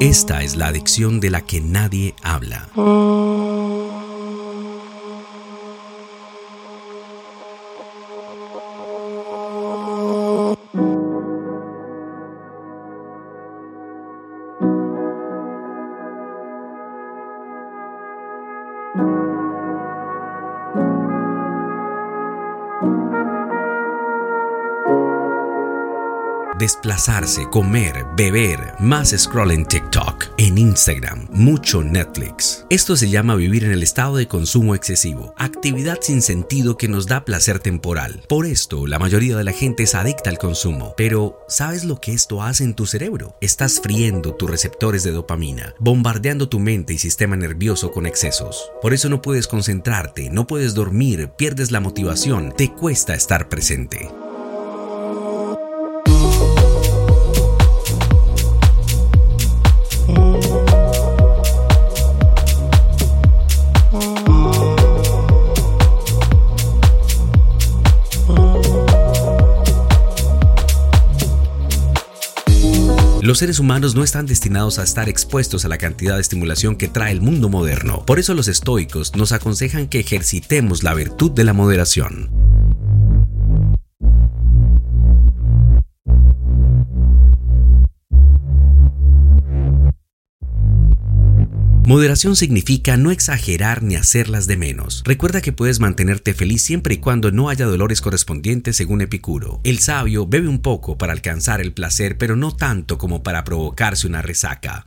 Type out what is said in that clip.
Esta es la adicción de la que nadie habla. Desplazarse, comer, beber, más scroll en TikTok, en Instagram, mucho Netflix. Esto se llama vivir en el estado de consumo excesivo, actividad sin sentido que nos da placer temporal. Por esto, la mayoría de la gente es adicta al consumo. Pero, ¿sabes lo que esto hace en tu cerebro? Estás friendo tus receptores de dopamina, bombardeando tu mente y sistema nervioso con excesos. Por eso no puedes concentrarte, no puedes dormir, pierdes la motivación, te cuesta estar presente. Los seres humanos no están destinados a estar expuestos a la cantidad de estimulación que trae el mundo moderno. Por eso los estoicos nos aconsejan que ejercitemos la virtud de la moderación. Moderación significa no exagerar ni hacerlas de menos. Recuerda que puedes mantenerte feliz siempre y cuando no haya dolores correspondientes según Epicuro. El sabio bebe un poco para alcanzar el placer, pero no tanto como para provocarse una resaca.